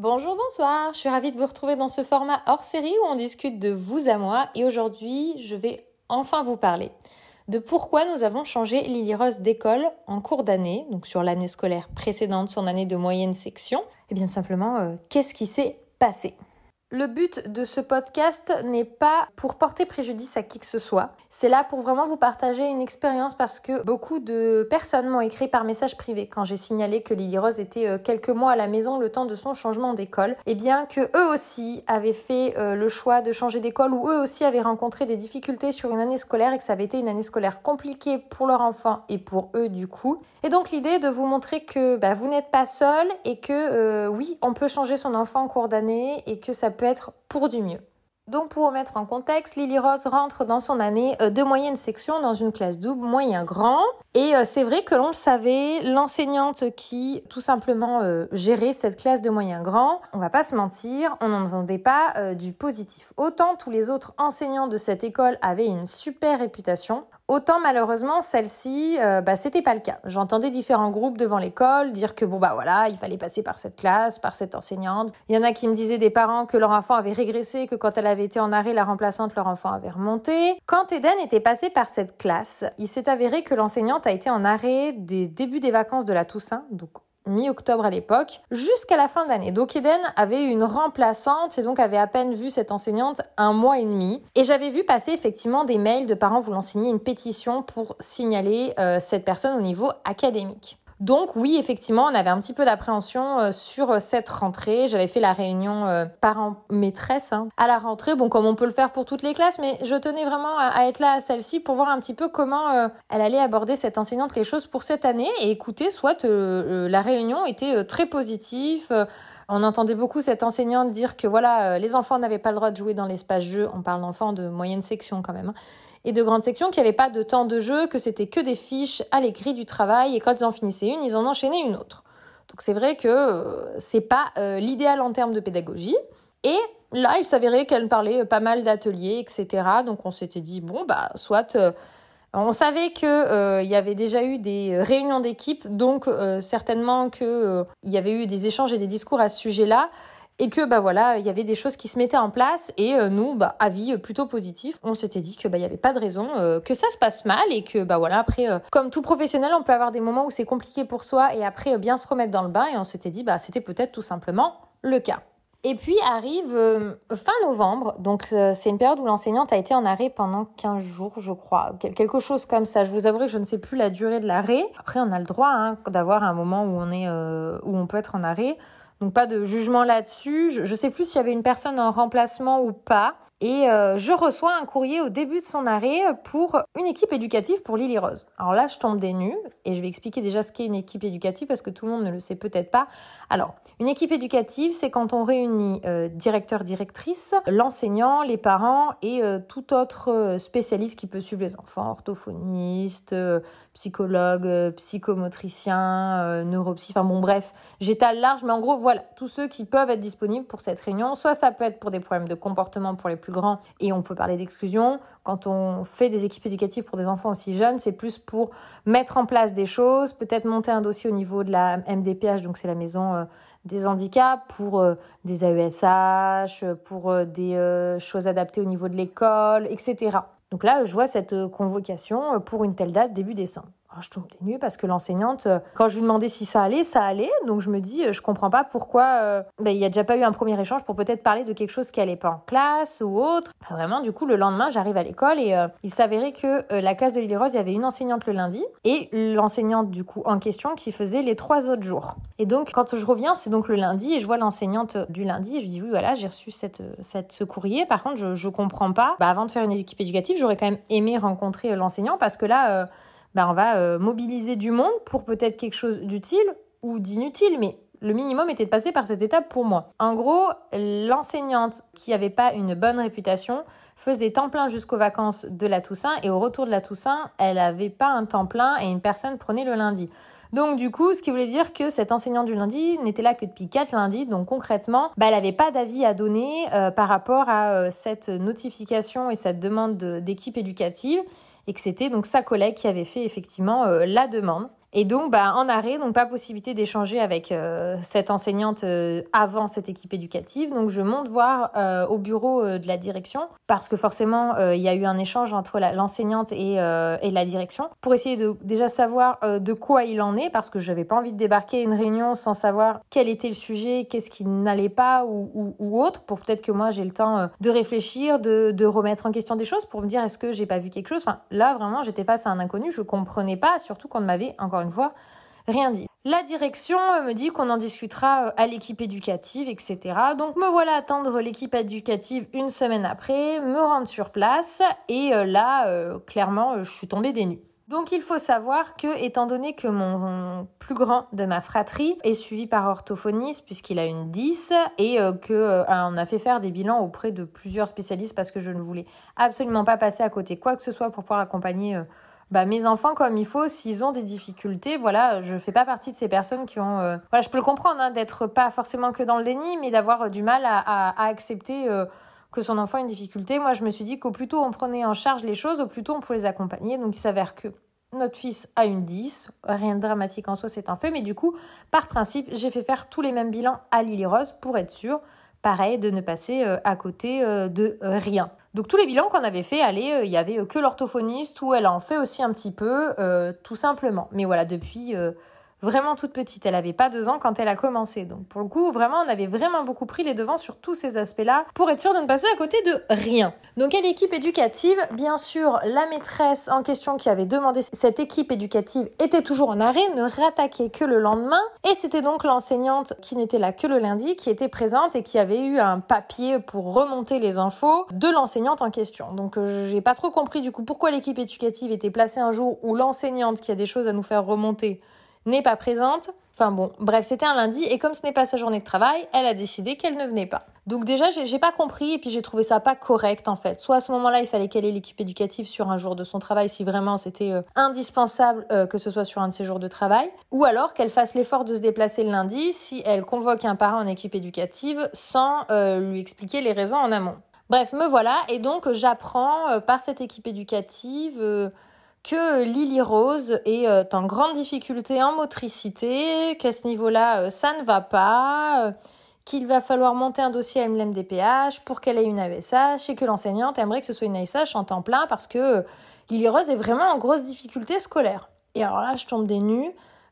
Bonjour, bonsoir, je suis ravie de vous retrouver dans ce format hors série où on discute de vous à moi. Et aujourd'hui je vais enfin vous parler de pourquoi nous avons changé Lily Rose d'école en cours d'année, donc sur l'année scolaire précédente, son année de moyenne section. Et eh bien simplement, euh, qu'est-ce qui s'est passé? Le but de ce podcast n'est pas pour porter préjudice à qui que ce soit. C'est là pour vraiment vous partager une expérience parce que beaucoup de personnes m'ont écrit par message privé quand j'ai signalé que Lily Rose était euh, quelques mois à la maison le temps de son changement d'école. Et bien que eux aussi avaient fait euh, le choix de changer d'école ou eux aussi avaient rencontré des difficultés sur une année scolaire et que ça avait été une année scolaire compliquée pour leur enfant et pour eux du coup. Et donc l'idée de vous montrer que bah, vous n'êtes pas seul et que euh, oui, on peut changer son enfant en cours d'année et que ça peut être pour du mieux. Donc pour remettre en contexte, Lily Rose rentre dans son année euh, de moyenne section dans une classe double moyen grand. Et euh, c'est vrai que l'on le savait, l'enseignante qui tout simplement gérait cette classe de moyen grand, on va pas se mentir, on n'entendait pas du positif. Autant tous les autres enseignants de cette école avaient une super réputation, Autant malheureusement celle-ci, euh, bah, c'était pas le cas. J'entendais différents groupes devant l'école dire que bon bah voilà, il fallait passer par cette classe, par cette enseignante. Il y en a qui me disaient des parents que leur enfant avait régressé, que quand elle avait été en arrêt, la remplaçante leur enfant avait remonté. Quand Eden était passé par cette classe, il s'est avéré que l'enseignante a été en arrêt des débuts des vacances de la Toussaint, donc mi-octobre à l'époque, jusqu'à la fin d'année. Donc Eden avait une remplaçante et donc avait à peine vu cette enseignante un mois et demi. Et j'avais vu passer effectivement des mails de parents voulant signer une pétition pour signaler euh, cette personne au niveau académique. Donc oui, effectivement, on avait un petit peu d'appréhension euh, sur euh, cette rentrée. J'avais fait la réunion euh, parents-maîtresse hein, à la rentrée, bon comme on peut le faire pour toutes les classes, mais je tenais vraiment à, être là à celle-ci pour voir un petit peu comment elle allait aborder cette enseignante les choses pour cette année. Et écoutez, soit la réunion était très positive. On entendait beaucoup cette enseignante dire que voilà, les enfants n'avaient pas le droit de jouer dans l'espace jeu. On parle d'enfants de moyenne section quand même. Hein et de grandes sections, qu'il n'y avait pas de temps de jeu, que c'était que des fiches à l'écrit du travail, et quand ils en finissaient une, ils en enchaînaient une autre. Donc c'est vrai que euh, c'est pas euh, l'idéal en termes de pédagogie. Et là, il s'avérait qu'elle parlait pas mal d'ateliers, etc. Donc on s'était dit, bon, bah, soit... Euh, on savait que il y avait déjà eu des réunions d'équipe, donc certainement qu'il il y avait eu des échanges et des discours à ce sujet-là et que bah voilà il y avait des choses qui se mettaient en place et euh, nous bah avis plutôt positif on s'était dit que bah il avait pas de raison euh, que ça se passe mal et que bah voilà après euh, comme tout professionnel on peut avoir des moments où c'est compliqué pour soi et après bien se remettre dans le bain et on s'était dit bah c'était peut-être tout simplement le cas et puis arrive fin novembre, donc c'est une période où l'enseignante a été en arrêt pendant 15 jours, je crois, quelque chose comme ça. Je vous avouerai que je ne sais plus la durée de l'arrêt. Après, on a le droit hein, d'avoir un moment où on est, où on peut être en arrêt. Donc pas de jugement là-dessus. Je, sais plus s'il y avait une personne en remplacement ou pas. Et euh, je reçois un courrier au début de son arrêt pour une équipe éducative pour Lily Rose. Alors là, je tombe des nues et je vais expliquer déjà ce qu'est une équipe éducative parce que tout le monde ne le sait peut-être pas. Alors, une équipe éducative, c'est quand on réunit euh, directeur, directrice, l'enseignant, les parents et euh, tout autre spécialiste qui peut suivre les enfants, orthophoniste, psychologue, psychomotricien, neuropsy, enfin bon bref, j'étale large, mais en gros voilà, tous ceux qui peuvent être disponibles pour cette réunion. Soit ça peut être pour des problèmes de comportement pour les plus grand et on peut parler d'exclusion. Quand on fait des équipes éducatives pour des enfants aussi jeunes, c'est plus pour mettre en place des choses, peut-être monter un dossier au niveau de la MDPH, donc c'est la maison euh, des handicaps, pour euh, des AESH, pour euh, des choses adaptées au niveau de l'école, etc. Donc là, je vois cette convocation pour une telle date, début décembre. Oh, je tombe des nues parce que l'enseignante, euh, quand je lui demandais si ça allait, ça allait. Donc je me dis, euh, je comprends pas pourquoi euh, ben, il y a déjà pas eu un premier échange pour peut-être parler de quelque chose qui allait pas en classe ou autre. vraiment, du coup, le lendemain, j'arrive à l'école et il s'avérait que la classe de Lily Rose, il y avait une enseignante le lundi et l'enseignante du coup en question qui faisait les trois autres jours. Et donc quand je reviens, c'est donc le lundi et je vois l'enseignante du lundi et je dis oui voilà, j'ai reçu cette, ce courrier. Par contre, je, je comprends pas. Bah, avant de faire une équipe éducative, j'aurais quand même aimé rencontrer l'enseignant parce que là bah, on va euh, mobiliser du monde pour peut-être quelque chose d'utile ou d'inutile, mais le minimum était de passer par cette étape pour moi. En gros, l'enseignante qui n'avait pas une bonne réputation faisait temps plein jusqu'aux vacances de la Toussaint et au retour de la Toussaint, elle n'avait pas un temps plein et une personne prenait le lundi. Donc du coup, ce qui voulait dire que cette enseignante du lundi n'était là que depuis quatre lundis. Donc concrètement, bah, elle n'avait pas d'avis à donner euh, par rapport à euh, cette notification et cette demande d'équipe éducative et que c'était donc sa collègue qui avait fait effectivement euh, la demande. Et donc, bah, en arrêt, donc pas possibilité d'échanger avec euh, cette enseignante euh, avant cette équipe éducative. Donc, je monte voir euh, au bureau de la direction parce que forcément, il y a eu un échange entre l'enseignante et, et, la direction pour essayer de déjà savoir de quoi il en est parce que je n'avais pas envie de débarquer à une réunion sans savoir quel était le sujet, qu'est-ce qui n'allait pas ou, ou, autre pour peut-être que moi j'ai le temps de réfléchir, de, de, remettre en question des choses pour me dire est-ce que j'ai pas vu quelque chose? Enfin, là, vraiment, j'étais face à un inconnu, je comprenais pas, surtout qu'on m'avait encore une fois, rien dit. La direction euh, me dit qu'on en discutera euh, à l'équipe éducative, etc. Donc me voilà attendre l'équipe éducative une semaine après, me rendre sur place et euh, là, clairement, je suis tombée des nues. Donc il faut savoir que, étant donné que mon plus grand de ma fratrie est suivi par orthophoniste puisqu'il a une 10 et on a fait faire des bilans auprès de plusieurs spécialistes parce que je ne voulais absolument pas passer à côté quoi que ce soit pour pouvoir accompagner bah, mes enfants comme il faut, s'ils ont des difficultés, voilà, je fais pas partie de ces personnes qui ont, euh, voilà, je peux le comprendre, hein, d'être pas forcément que dans le déni, mais d'avoir euh, du mal à, accepter euh, que son enfant a une difficulté. Moi, je me suis dit qu'au plus tôt on prenait en charge les choses, au plus tôt on pouvait les accompagner. Donc, il s'avère que notre fils a une 10, rien de dramatique en soi, c'est un fait, mais du coup, par principe, j'ai fait faire tous les mêmes bilans à Lily Rose pour être sûr, pareil, de ne passer à côté de rien. Donc tous les bilans qu'on avait fait, allez, euh, il y avait euh, que l'orthophoniste ou elle en fait aussi un petit peu, euh, tout simplement. Mais voilà, depuis vraiment toute petite. Elle avait pas deux ans quand elle a commencé. Donc pour le coup, vraiment, on avait vraiment beaucoup pris les devants sur tous ces aspects-là pour être sûr de ne passer à côté de rien. Donc à l'équipe éducative, bien sûr, la maîtresse en question qui avait demandé cette équipe éducative était toujours en arrêt, ne rattaquait que le lendemain. Et c'était donc l'enseignante qui n'était là que le lundi qui était présente et qui avait eu un papier pour remonter les infos de l'enseignante en question. Donc euh, j'ai pas trop compris du coup pourquoi l'équipe éducative était placée un jour où l'enseignante qui a des choses à nous faire remonter n'est pas présente. Enfin bon, bref, c'était un lundi et comme ce n'est pas sa journée de travail, elle a décidé qu'elle ne venait pas. Donc déjà, j'ai pas compris et puis j'ai trouvé ça pas correct en fait. Soit à ce moment-là, il fallait ait l'équipe éducative sur un jour de son travail si vraiment c'était euh, indispensable euh, que ce soit sur un de ses jours de travail, ou alors qu'elle fasse l'effort de se déplacer le lundi si elle convoque un parent en équipe éducative sans euh, lui expliquer les raisons en amont. Bref, me voilà et donc j'apprends par cette équipe éducative que Lily Rose est euh, en grande difficulté en motricité, qu'à ce niveau-là, euh, ça ne va pas, euh, qu'il va falloir monter un dossier à MLMDPH pour qu'elle ait une AESH et que l'enseignante aimerait que ce soit une AESH en temps plein parce que Lily Rose est vraiment en grosse difficulté scolaire. Et alors là, je tombe des nues,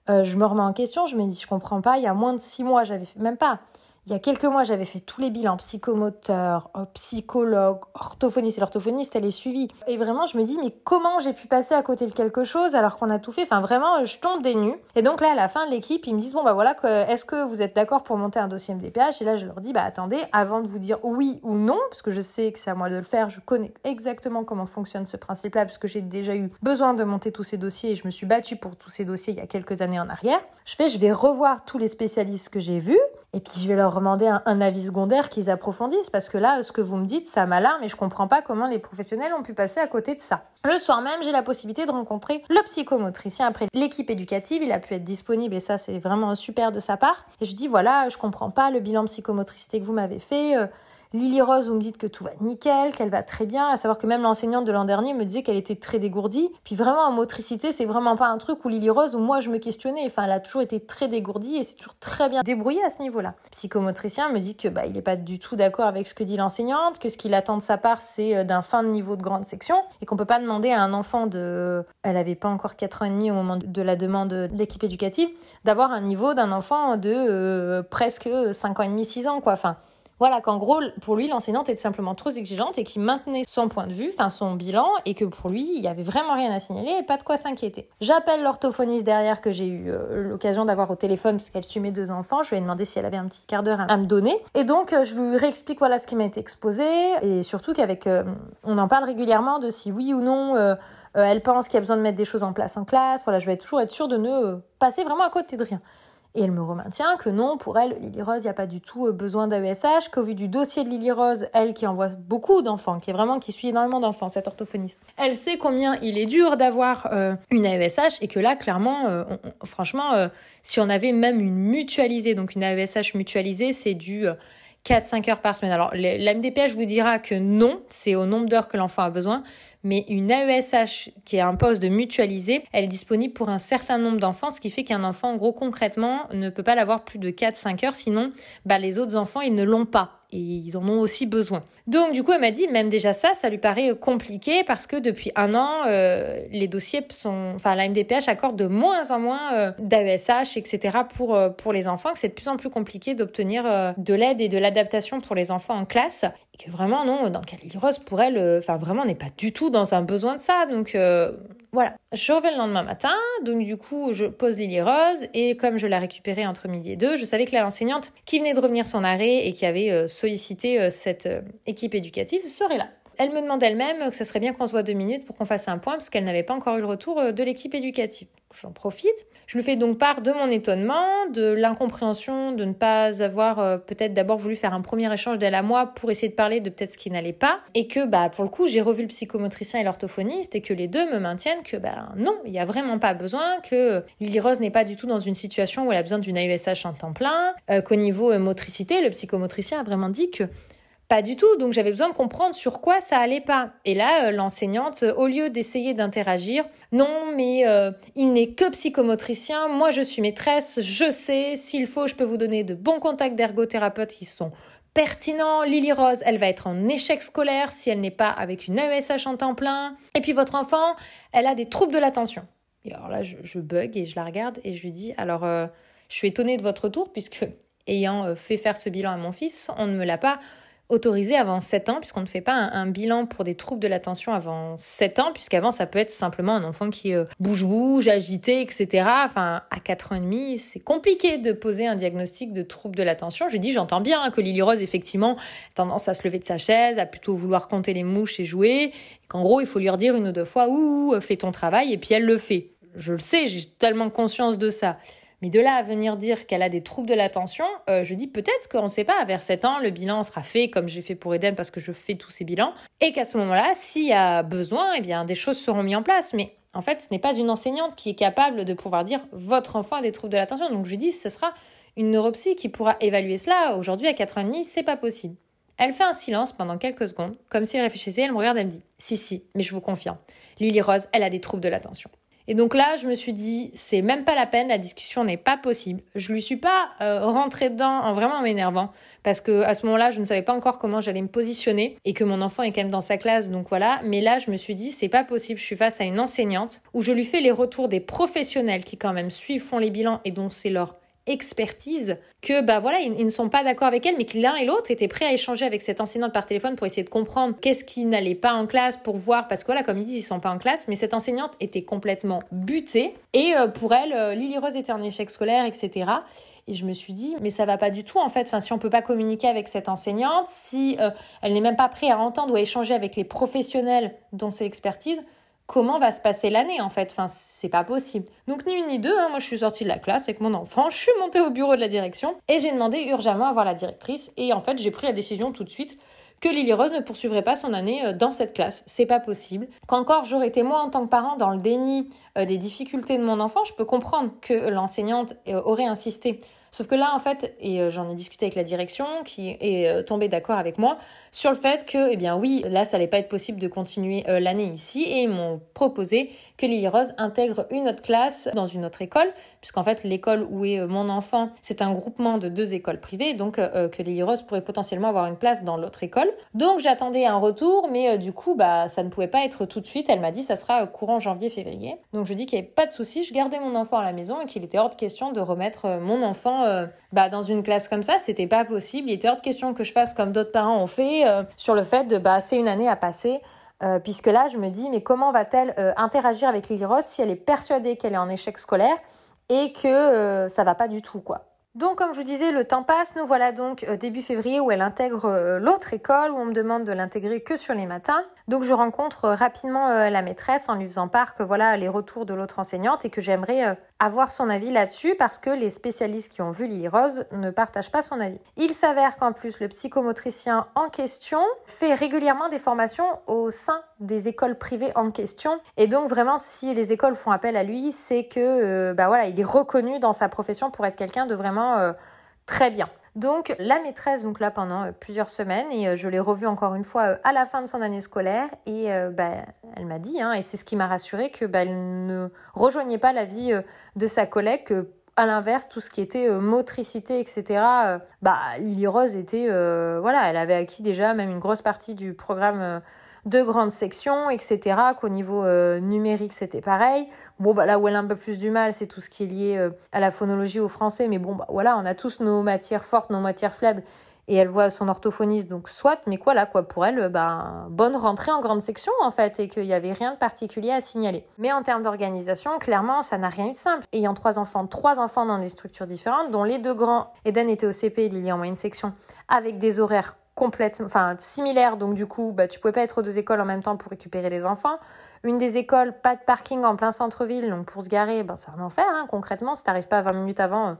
je me remets en question, je me dis, je comprends pas, il y a moins de six mois, j'avais fait, même pas, il y a quelques mois, j'avais fait tous les bilans psychomoteur, euh, psychologue, orthophoniste. Et l'orthophoniste, elle est suivie. Et vraiment, je me dis, mais comment j'ai pu passer à côté de quelque chose alors qu'on a tout fait? Enfin, vraiment, je tombe des nues. Et donc là, à la fin de l'équipe, ils me disent, bon, bah voilà, est-ce que vous êtes d'accord pour monter un dossier MDPH Et là, je leur dis, bah attendez, avant de vous dire oui ou non, parce que je sais que c'est à moi de le faire, je connais exactement comment fonctionne ce principe-là, parce que j'ai déjà eu besoin de monter tous ces dossiers et je me suis battue pour tous ces dossiers il y a quelques années en arrière. Je fais, je vais revoir tous les spécialistes que j'ai vus et puis je vais leur demander un, avis secondaire qu'ils approfondissent parce que là, ce que vous me dites, ça m'alarme et je comprends pas comment les professionnels ont pu passer à côté de ça. Le soir même, j'ai la possibilité de rencontrer le psychomotricien après l'équipe éducative. Il a pu être disponible et ça, c'est vraiment super de sa part. Et je dis voilà, je comprends pas le bilan psychomotricité que vous m'avez fait. Euh, Lily Rose, vous me dites que tout va nickel, qu'elle va très bien, à savoir que même l'enseignante de l'an dernier me disait qu'elle était très dégourdie. Puis vraiment en motricité, c'est vraiment pas un truc où Lily Rose, où moi je me questionnais. Enfin, elle a toujours été très dégourdie et c'est toujours très bien débrouillée à ce niveau-là. psychomotricien me dit que bah il est pas du tout d'accord avec ce que dit l'enseignante, que ce qu'il attend de sa part c'est euh, d'un fin de niveau de grande section et qu'on peut pas demander à un enfant de, elle avait pas encore 4 ans et demi au moment de la demande de l'équipe éducative, d'avoir un niveau d'un enfant de euh, presque 5 ans et demi, 6 ans quoi. Enfin, voilà, qu'en gros, pour lui, l'enseignante était simplement trop exigeante et qu'il maintenait son point de vue, enfin son bilan, et que pour lui, il y avait vraiment rien à signaler et pas de quoi s'inquiéter. J'appelle l'orthophoniste derrière que j'ai eu euh, l'occasion d'avoir au téléphone parce qu'elle suit mes deux enfants. Je lui ai demandé si elle avait un petit quart d'heure à, me donner. Et donc, euh, je lui réexplique voilà ce qui m'a été exposé et surtout qu'avec, euh, on en parle régulièrement de si oui ou non elle pense qu'il y a besoin de mettre des choses en place en classe. Voilà, je vais toujours être sûre de ne passer vraiment à côté de rien. Et elle me remaintient que non, pour elle, Lily Rose, il n'y a pas du tout euh, besoin d'AESH, qu'au vu du dossier de Lily Rose, elle qui envoie beaucoup d'enfants, qui est vraiment, qui suit énormément d'enfants, cette orthophoniste, elle sait combien il est dur d'avoir euh, une AESH et que là, clairement, euh, franchement, si on avait même une mutualisée, donc une AESH mutualisée, c'est du 4-5 heures par semaine. Alors, l'MDPH vous dira que non, c'est au nombre d'heures que l'enfant a besoin, mais une AESH qui est un poste de mutualisé, elle est disponible pour un certain nombre d'enfants, ce qui fait qu'un enfant, en gros, concrètement, ne peut pas l'avoir plus de 4-5 heures, sinon, bah, les autres enfants, ils ne l'ont pas et ils en ont aussi besoin. Donc du coup, elle m'a dit, même déjà ça, ça lui paraît compliqué parce que depuis un an, euh, les dossiers sont, enfin la MDPH accorde de moins en moins euh, d'AESH, etc. pour euh, pour les enfants, que c'est de plus en plus compliqué d'obtenir euh, de l'aide et de l'adaptation pour les enfants en classe. Et que vraiment non, dans le cas de Rose, pour elle, enfin vraiment, on n'est pas du tout dans un besoin de ça. Donc voilà, je reviens le lendemain matin, donc du coup je pose Lily Rose et comme je l'ai récupérée entre midi et deux, je savais que l'enseignante qui venait de revenir son arrêt et qui avait euh, sollicité euh, cette euh, équipe éducative serait là. Elle me demande elle-même que ce serait bien qu'on se voit deux minutes pour qu'on fasse un point parce qu'elle n'avait pas encore eu le retour euh, de l'équipe éducative. J'en profite. Je lui fais donc part de mon étonnement, de l'incompréhension de ne pas avoir euh, peut-être d'abord voulu faire un premier échange d'elle à moi pour essayer de parler de peut-être ce qui n'allait pas et que bah pour le coup j'ai revu le psychomotricien et l'orthophoniste et que les deux me maintiennent que bah non, il n'y a vraiment pas besoin, que Lily Rose n'est pas du tout dans une situation où elle a besoin d'une AESH en temps plein, euh, qu'au niveau euh, motricité, le psychomotricien a vraiment dit que pas du tout, donc j'avais besoin de comprendre sur quoi ça allait pas. Et là, euh, l'enseignante, euh, au lieu d'essayer d'interagir, non, mais euh, il n'est que psychomotricien, moi je suis maîtresse, je sais, s'il faut, je peux vous donner de bons contacts d'ergothérapeutes qui sont pertinents. Lily Rose, elle va être en échec scolaire si elle n'est pas avec une AESH en temps plein. Et puis votre enfant, elle a des troubles de l'attention. Et alors là, je, je, bug et je la regarde et je lui dis, alors je suis étonnée de votre retour puisque ayant fait faire ce bilan à mon fils, on ne me l'a pas autorisé avant 7 ans, puisqu'on ne fait pas un, bilan pour des troubles de l'attention avant 7 ans, puisqu'avant ça peut être simplement un enfant qui euh, bouge-bouge, agité, etc. Enfin, à 4 ans et demi, c'est compliqué de poser un diagnostic de trouble de l'attention. Je dis, j'entends bien hein, que Lily Rose, effectivement, a tendance à se lever de sa chaise, à plutôt vouloir compter les mouches et jouer, qu'en gros, il faut lui redire une ou deux fois, ouh, fais ton travail, et puis elle le fait. Je le sais, j'ai totalement conscience de ça. Mais de là à venir dire qu'elle a des troubles de l'attention, euh, je dis peut-être qu'on ne sait pas, vers 7 ans, le bilan sera fait comme j'ai fait pour Eden parce que je fais tous ces bilans, et qu'à ce moment-là, s'il y a besoin, eh bien, des choses seront mises en place. Mais en fait, ce n'est pas une enseignante qui est capable de pouvoir dire votre enfant a des troubles de l'attention. Donc je dis, ce sera une neuropsy qui pourra évaluer cela. Aujourd'hui, à 4 ans et demi, c'est pas possible. Elle fait un silence pendant quelques secondes, comme si elle réfléchissait, elle me regarde, elle me dit Si, si, mais je vous confirme, Lily Rose, elle a des troubles de l'attention. Et donc là, je me suis dit, c'est même pas la peine, la discussion n'est pas possible. Je lui suis pas euh, rentrée dedans en vraiment m'énervant parce que à ce moment-là, je ne savais pas encore comment j'allais me positionner et que mon enfant est quand même dans sa classe, donc voilà. Mais là, je me suis dit, c'est pas possible. Je suis face à une enseignante où je lui fais les retours des professionnels qui quand même suivent, font les bilans et dont c'est leur expertise que bah voilà ils, ne sont pas d'accord avec elle mais que l'un et l'autre étaient prêts à échanger avec cette enseignante par téléphone pour essayer de comprendre qu'est-ce qui n'allait pas en classe pour voir parce que voilà comme ils disent ils sont pas en classe mais cette enseignante était complètement butée. Et euh, pour elle euh, Lily Rose était en échec scolaire etc et je me suis dit mais ça va pas du tout en fait. Enfin si on peut pas communiquer avec cette enseignante si euh, elle n'est même pas prête à entendre ou à échanger avec les professionnels dont c'est l'expertise comment va se passer l'année en fait? Enfin, c'est pas possible. Donc ni une ni deux, hein. moi je suis sortie de la classe avec mon enfant, je suis montée au bureau de la direction et j'ai demandé urgemment à voir la directrice et en fait j'ai pris la décision tout de suite que Lily Rose ne poursuivrait pas son année euh, dans cette classe. C'est pas possible. Qu'encore j'aurais été moi en tant que parent dans le déni euh, des difficultés de mon enfant, je peux comprendre que l'enseignante euh, aurait insisté Sauf que là, en fait, et euh, j'en ai discuté avec la direction qui est euh, tombée d'accord avec moi sur le fait que, eh bien oui, là, ça allait pas être possible de continuer euh, l'année ici et ils m'ont proposé que Lily Rose intègre une autre classe dans une autre école, puisqu'en fait, l'école où est mon enfant, c'est un groupement de deux écoles privées, donc que Lily Rose pourrait potentiellement avoir une place dans l'autre école. Donc j'attendais un retour, mais du coup, bah, ça ne pouvait pas être tout de suite. Elle m'a dit, ça sera courant janvier-février. Donc je dis qu'il n'y avait pas de souci, je gardais mon enfant à la maison et qu'il était hors de question de remettre mon enfant euh, bah, dans une classe comme ça, c'était pas possible. Il était hors de question que je fasse comme d'autres parents ont fait euh, sur le fait de bah, c'est une année à passer. Euh, puisque là, je me dis, mais comment va-t-elle euh, interagir avec Lily Rose si elle est persuadée qu'elle est en échec scolaire et que ça va pas du tout, quoi. Donc, comme je vous disais, le temps passe. Nous voilà donc euh, début février où elle intègre euh, l'autre école où on me demande de l'intégrer que sur les matins. Donc, je rencontre euh, rapidement la maîtresse en lui faisant part que voilà les retours de l'autre enseignante et que j'aimerais avoir son avis là-dessus parce que les spécialistes qui ont vu Lily Rose ne partagent pas son avis. Il s'avère qu'en plus, le psychomotricien en question fait régulièrement des formations au sein des écoles privées en question. Et donc, vraiment, si les écoles font appel à lui, c'est que, bah voilà, il est reconnu dans sa profession pour être quelqu'un de vraiment euh, très bien. Donc la maîtresse, donc là pendant euh, plusieurs semaines, et euh, je l'ai revue encore une fois euh, à la fin de son année scolaire, et bah, elle m'a dit, hein, et c'est ce qui m'a rassurée, que bah, elle ne rejoignait pas la vie de sa collègue, que à l'inverse, tout ce qui était motricité, etc., bah, Lily Rose était, voilà, elle avait acquis déjà même une grosse partie du programme de grandes sections, etc., qu'au niveau numérique, c'était pareil. Bon, bah, là où elle a un peu plus du mal, c'est tout ce qui est lié euh, à la phonologie au français. Mais bon, bah, voilà, on a tous nos matières fortes, nos matières faibles. Et elle voit son orthophoniste, donc soit, mais quoi quoi, pour elle, bah, bonne rentrée en grande section, en fait, et qu'il n'y avait rien de particulier à signaler. Mais en termes d'organisation, clairement, ça n'a rien eu de simple. Ayant trois enfants, trois enfants dans des structures différentes, dont les deux grands, Eden était au CP, Lily en moyenne section, avec des horaires complètement, enfin, similaires, donc du coup, bah, tu pouvais pas être aux deux écoles en même temps pour récupérer les enfants. Une des écoles, pas de parking en plein centre-ville, donc pour se garer, ben, c'est un enfer, hein, concrètement. Si t'arrives pas 20 minutes avant, euh,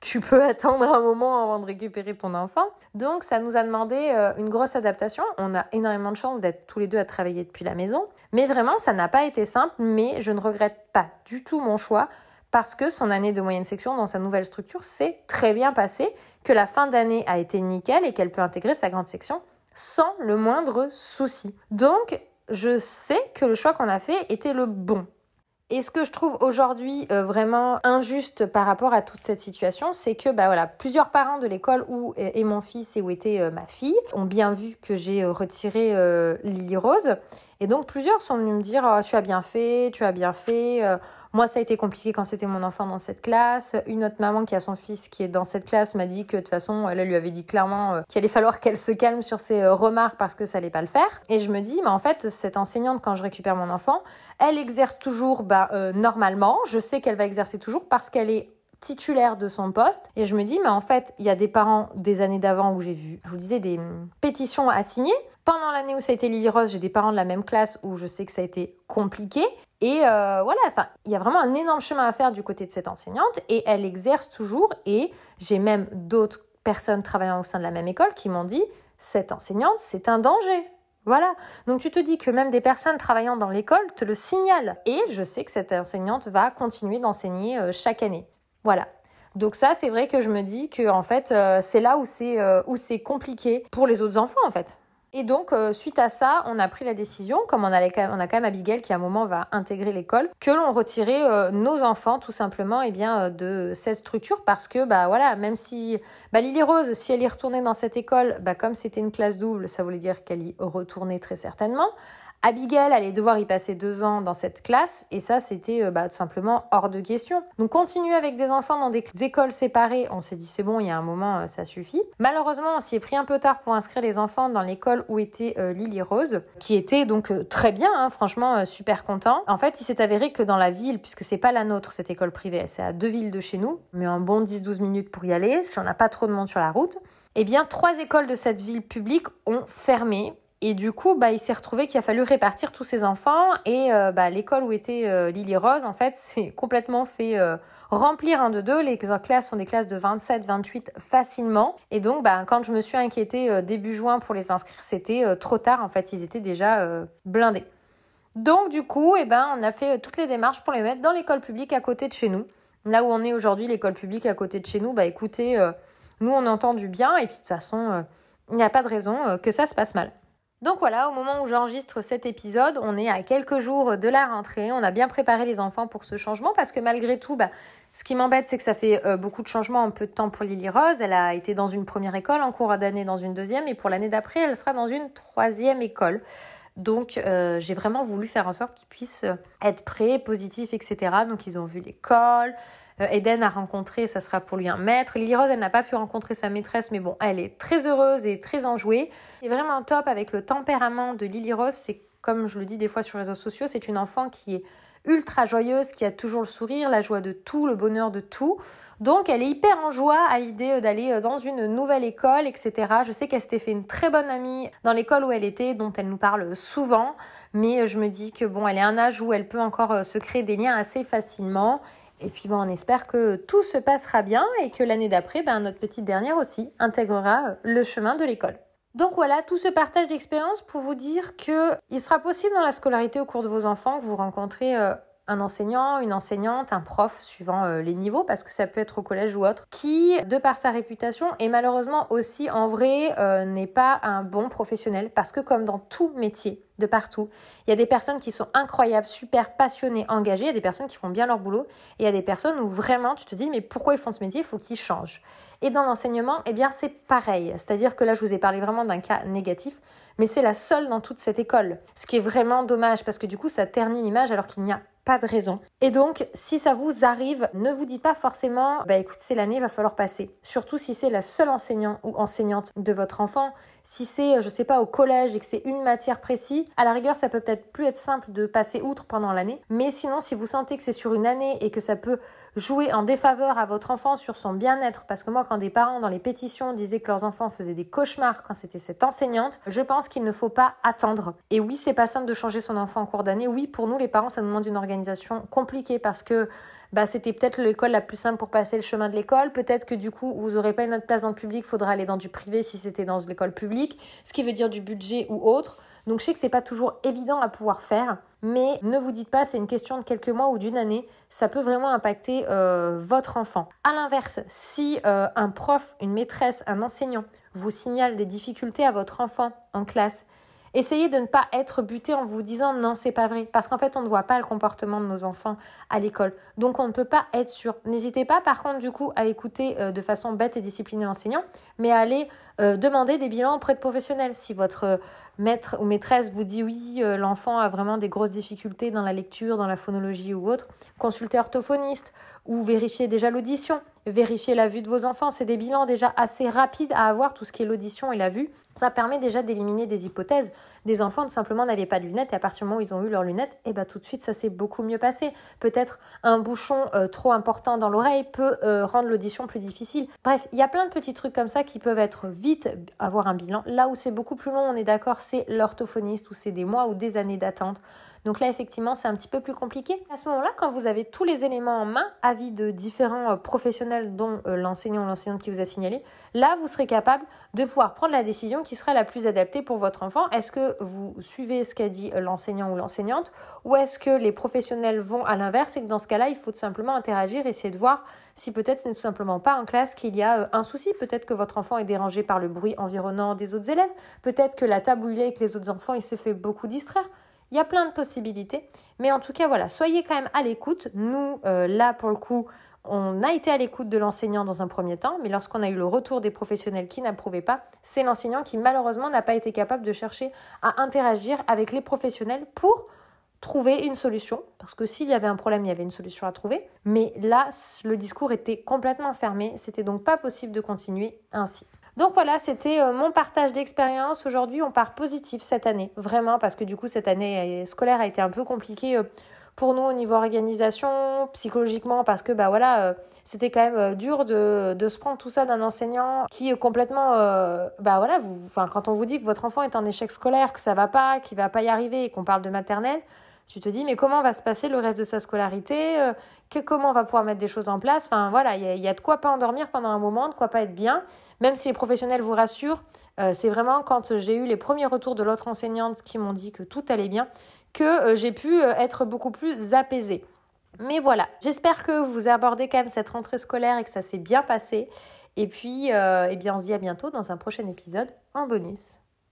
tu peux attendre un moment avant de récupérer ton enfant. Donc ça nous a demandé euh, une grosse adaptation. On a énormément de chance d'être tous les deux à travailler depuis la maison. Mais vraiment, ça n'a pas été simple, mais je ne regrette pas du tout mon choix parce que son année de moyenne section dans sa nouvelle structure s'est très bien passée, que la fin d'année a été nickel et qu'elle peut intégrer sa grande section sans le moindre souci. Donc, je sais que le choix qu'on a fait était le bon. Et ce que je trouve aujourd'hui euh, vraiment injuste par rapport à toute cette situation, c'est que bah voilà, plusieurs parents de l'école où est mon fils et où était euh, ma fille ont bien vu que j'ai euh, retiré Lily Rose. Et donc plusieurs sont venus me dire oh, tu as bien fait, tu as bien fait. Moi, ça a été compliqué quand c'était mon enfant dans cette classe. Une autre maman qui a son fils qui est dans cette classe m'a dit que de toute façon, elle lui avait dit clairement euh, qu'il allait falloir qu'elle se calme sur ses euh, remarques parce que ça allait pas le faire. Et je me dis, mais en fait, cette enseignante, quand je récupère mon enfant, elle exerce toujours bah, euh, normalement. Je sais qu'elle va exercer toujours parce qu'elle est titulaire de son poste. Et je me dis, mais en fait, il y a des parents des années d'avant où j'ai vu, je vous disais, des pétitions à signer. Pendant l'année où ça a été Lily Rose, j'ai des parents de la même classe où je sais que ça a été compliqué. Et euh, voilà, enfin, il y a vraiment un énorme chemin à faire du côté de cette enseignante et elle exerce toujours. Et j'ai même d'autres personnes travaillant au sein de la même école qui m'ont dit, cette enseignante, c'est un danger. Voilà. Donc tu te dis que même des personnes travaillant dans l'école te le signalent. Et je sais que cette enseignante va continuer d'enseigner euh, chaque année. Voilà. Donc ça, c'est vrai que je me dis que en fait, euh, c'est là où c'est où c'est compliqué pour les autres enfants en fait. Et donc, euh, suite à ça, on a pris la décision, comme on, a quand même Abigail qui à un moment va intégrer l'école, que l'on retirait euh, nos enfants tout simplement et eh bien, euh, de cette structure parce que, bah voilà, même si bah, Lily Rose, si elle y retournait dans cette école, bah, comme c'était une classe double, ça voulait dire qu'elle y retournait très certainement. Abigail allait devoir y passer deux ans dans cette classe et ça c'était euh, bah, tout simplement hors de question. Donc continuer avec des enfants dans des écoles séparées, on s'est dit c'est bon, il y a un moment euh, ça suffit. Malheureusement on s'y est pris un peu tard pour inscrire les enfants dans l'école où était euh, Lily Rose, qui était donc très bien, hein, franchement super content. En fait il s'est avéré que dans la ville, puisque c'est pas la nôtre cette école privée, c'est à deux villes de chez nous, mais en bon 10-12 minutes pour y aller, si on n'a pas trop de monde sur la route, eh bien, trois écoles de cette ville publique ont fermé et du coup, bah, il s'est retrouvé qu'il a fallu répartir tous ses enfants. Et euh, bah, l'école où était euh, Lily Rose, en fait, s'est complètement fait euh, remplir un de deux. Les classes sont des classes de 27, 28 facilement. Et donc, bah, quand je me suis inquiétée début juin pour les inscrire, c'était trop tard. En fait, ils étaient déjà blindés. Donc, du coup, eh ben, on a fait toutes les démarches pour les mettre dans l'école publique à côté de chez nous. Là où on est aujourd'hui, l'école publique à côté de chez nous, bah écoutez, nous on entend du bien et puis de toute façon, il n'y a pas de raison que ça se passe mal. Donc voilà, au moment où j'enregistre cet épisode, on est à quelques jours de la rentrée. On a bien préparé les enfants pour ce changement parce que malgré tout, bah, ce qui m'embête, c'est que ça fait euh, beaucoup de changements en peu de temps pour Lily Rose. Elle a été dans une première école, en cours d'année dans une deuxième, et pour l'année d'après, elle sera dans une troisième école. Donc euh, j'ai vraiment voulu faire en sorte qu'ils puissent être prêts, positifs, etc. Donc ils ont vu l'école, Eden a rencontré, ça sera pour lui un maître. Lily Rose, elle n'a pas pu rencontrer sa maîtresse, mais bon, elle est très heureuse et très enjouée. C'est vraiment top avec le tempérament de Lily Rose. C'est comme je le dis des fois sur les réseaux sociaux, c'est une enfant qui est ultra joyeuse, qui a toujours le sourire, la joie de tout, le bonheur de tout. Donc elle est hyper en joie à l'idée d'aller euh, dans une nouvelle école, etc. Je sais qu'elle s'était fait une très bonne amie dans l'école où elle était, dont elle nous parle souvent. Mais euh, je me dis que bon, elle est à un âge où elle peut encore se créer des liens assez facilement. Et puis bon, on espère que tout se passera bien et que l'année d'après, ben, notre petite dernière aussi intégrera euh, le chemin de l'école. Donc voilà, tout ce partage d'expérience pour vous dire que il sera possible dans la scolarité au cours de vos enfants que vous rencontrez euh, un enseignant, une enseignante, un prof, suivant euh, les niveaux, parce que ça peut être au collège ou autre, qui, de par sa réputation, et malheureusement aussi en vrai, euh, n'est pas un bon professionnel, parce que comme dans tout métier, de partout, il y a des personnes qui sont incroyables, super passionnées, engagées, il y a des personnes qui font bien leur boulot, et il y a des personnes où vraiment tu te dis, mais pourquoi ils font ce métier? Il faut qu'ils changent. Et dans l'enseignement, eh bien, c'est pareil. C'est-à-dire que là, je vous ai parlé vraiment d'un cas négatif, mais c'est la seule dans toute cette école. Ce qui est vraiment dommage parce que du coup, ça ternit l'image alors qu'il n'y a pas de raison. Et donc, si ça vous arrive, ne vous dites pas forcément, bah écoute, c'est l'année, il va falloir passer. Surtout si c'est la seule enseignant ou enseignante de votre enfant. Si c'est, je sais pas, au collège et que c'est une matière précise, à la rigueur, ça peut peut-être plus être simple de passer outre pendant l'année. Mais sinon, si vous sentez que c'est sur une année et que ça peut jouer en défaveur à votre enfant sur son bien-être, parce que moi, quand des parents dans les pétitions disaient que leurs enfants faisaient des cauchemars quand c'était cette enseignante, je pense qu'il ne faut pas attendre. Et oui, c'est pas simple de changer son enfant en cours d'année. Oui, pour nous, les parents, ça demande une organisation compliquée parce que bah, c'était peut-être l'école la plus simple pour passer le chemin de l'école. Peut-être que du coup, vous n'aurez pas une autre place dans le public, faudra aller dans du privé si c'était dans l'école publique, ce qui veut dire du budget ou autre. Donc je sais que c'est pas toujours évident à pouvoir faire, mais ne vous dites pas c'est une question de quelques mois ou d'une année, ça peut vraiment impacter euh, votre enfant. À l'inverse, si euh, un prof, une maîtresse, un enseignant vous signale des difficultés à votre enfant en classe, Essayez de ne pas être buté en vous disant non, c'est pas vrai. Parce qu'en fait, on ne voit pas le comportement de nos enfants à l'école. Donc, on ne peut pas être sûr. N'hésitez pas, par contre, du coup, à écouter euh, de façon bête et disciplinée l'enseignant, mais à aller euh, demander des bilans auprès de professionnels. Si votre maître ou maîtresse vous dit oui, euh, l'enfant a vraiment des grosses difficultés dans la lecture, dans la phonologie ou autre, consultez orthophoniste ou vérifiez déjà l'audition, vérifiez la vue de vos enfants. C'est des bilans déjà assez rapides à avoir, tout ce qui est l'audition et la vue. Ça permet déjà d'éliminer des hypothèses. Des enfants tout simplement n'avaient pas de lunettes et à partir du moment où ils ont eu leurs lunettes, et eh ben tout de suite ça s'est beaucoup mieux passé. Peut-être un bouchon euh, trop important dans l'oreille peut euh, rendre l'audition plus difficile. Bref, il y a plein de petits trucs comme ça qui peuvent être vite avoir un bilan. Là où c'est beaucoup plus long, on est d'accord, c'est l'orthophoniste où c'est des mois ou des années d'attente. Donc là, effectivement, c'est un petit peu plus compliqué. À ce moment-là, quand vous avez tous les éléments en main, avis de différents euh, professionnels, dont euh, l'enseignant ou l'enseignante qui vous a signalé, là, vous serez capable de pouvoir prendre la décision qui sera la plus adaptée pour votre enfant. Est-ce que vous suivez ce qu'a dit euh, l'enseignant ou l'enseignante ou est-ce que les professionnels vont à l'inverse et que dans ce cas-là, il faut simplement interagir, essayer de voir si peut-être ce n'est tout simplement pas en classe qu'il y a un souci. Peut-être que votre enfant est dérangé par le bruit environnant des autres élèves. Peut-être que la table où il est avec les autres enfants, il se fait beaucoup distraire. Il y a plein de possibilités. Mais en tout cas, voilà, soyez quand même à l'écoute. Nous, euh, là, pour le coup, on a été à l'écoute de l'enseignant dans un premier temps, mais lorsqu'on a eu le retour des professionnels qui n'approuvaient pas, c'est l'enseignant qui malheureusement n'a pas été capable de chercher à interagir avec les professionnels pour trouver une solution, parce que s'il y avait un problème, il y avait une solution à trouver, mais là, le discours était complètement fermé, c'était donc pas possible de continuer ainsi. Donc voilà, c'était euh, mon partage d'expérience. Aujourd'hui, on part positif cette année, vraiment, parce que du coup, cette année scolaire a été un peu compliquée euh, pour nous au niveau organisation, psychologiquement, parce que bah voilà, euh, c'était quand même dur de, de, se prendre tout ça d'un enseignant qui est complètement, bah voilà, enfin quand on vous dit que votre enfant est en échec scolaire, que ça va pas, qu'il va pas y arriver et qu'on parle de maternelle, tu te dis mais comment va se passer le reste de sa scolarité, que, comment on va pouvoir mettre des choses en place, enfin voilà, il y, y, a de quoi pas endormir pendant un moment, de quoi pas être bien. Même si les professionnels vous rassurent, euh, c'est vraiment quand j'ai eu les premiers retours de l'autre enseignante qui m'ont dit que tout allait bien, que euh, j'ai pu euh, être beaucoup plus apaisée. Mais voilà, j'espère que vous abordez quand même cette rentrée scolaire et que ça s'est bien passé. Et puis, eh bien, on se dit à bientôt dans un prochain épisode en bonus.